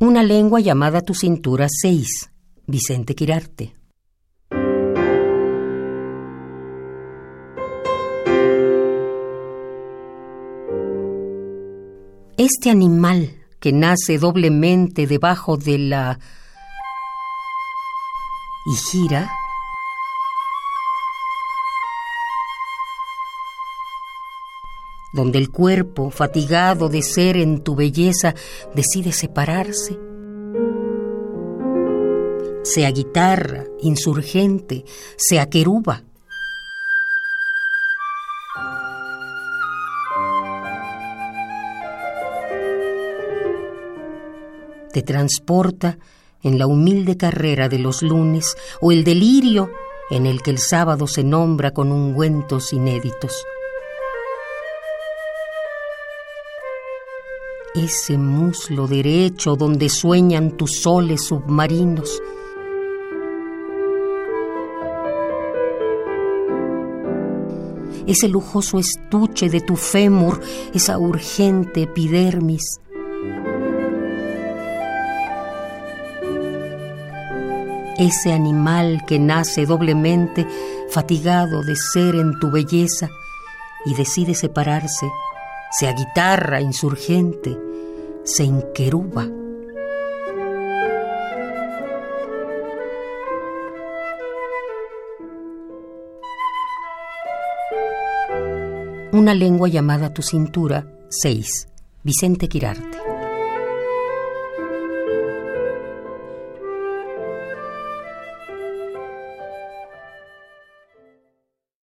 Una lengua llamada tu cintura 6. Vicente Quirarte. Este animal que nace doblemente debajo de la... y gira, donde el cuerpo, fatigado de ser en tu belleza, decide separarse. Sea guitarra, insurgente, sea queruba. Te transporta en la humilde carrera de los lunes o el delirio en el que el sábado se nombra con ungüentos inéditos. Ese muslo derecho donde sueñan tus soles submarinos. Ese lujoso estuche de tu fémur, esa urgente epidermis. Ese animal que nace doblemente fatigado de ser en tu belleza y decide separarse sea guitarra insurgente, se enqueruba. Una lengua llamada tu cintura, 6. Vicente Quirarte.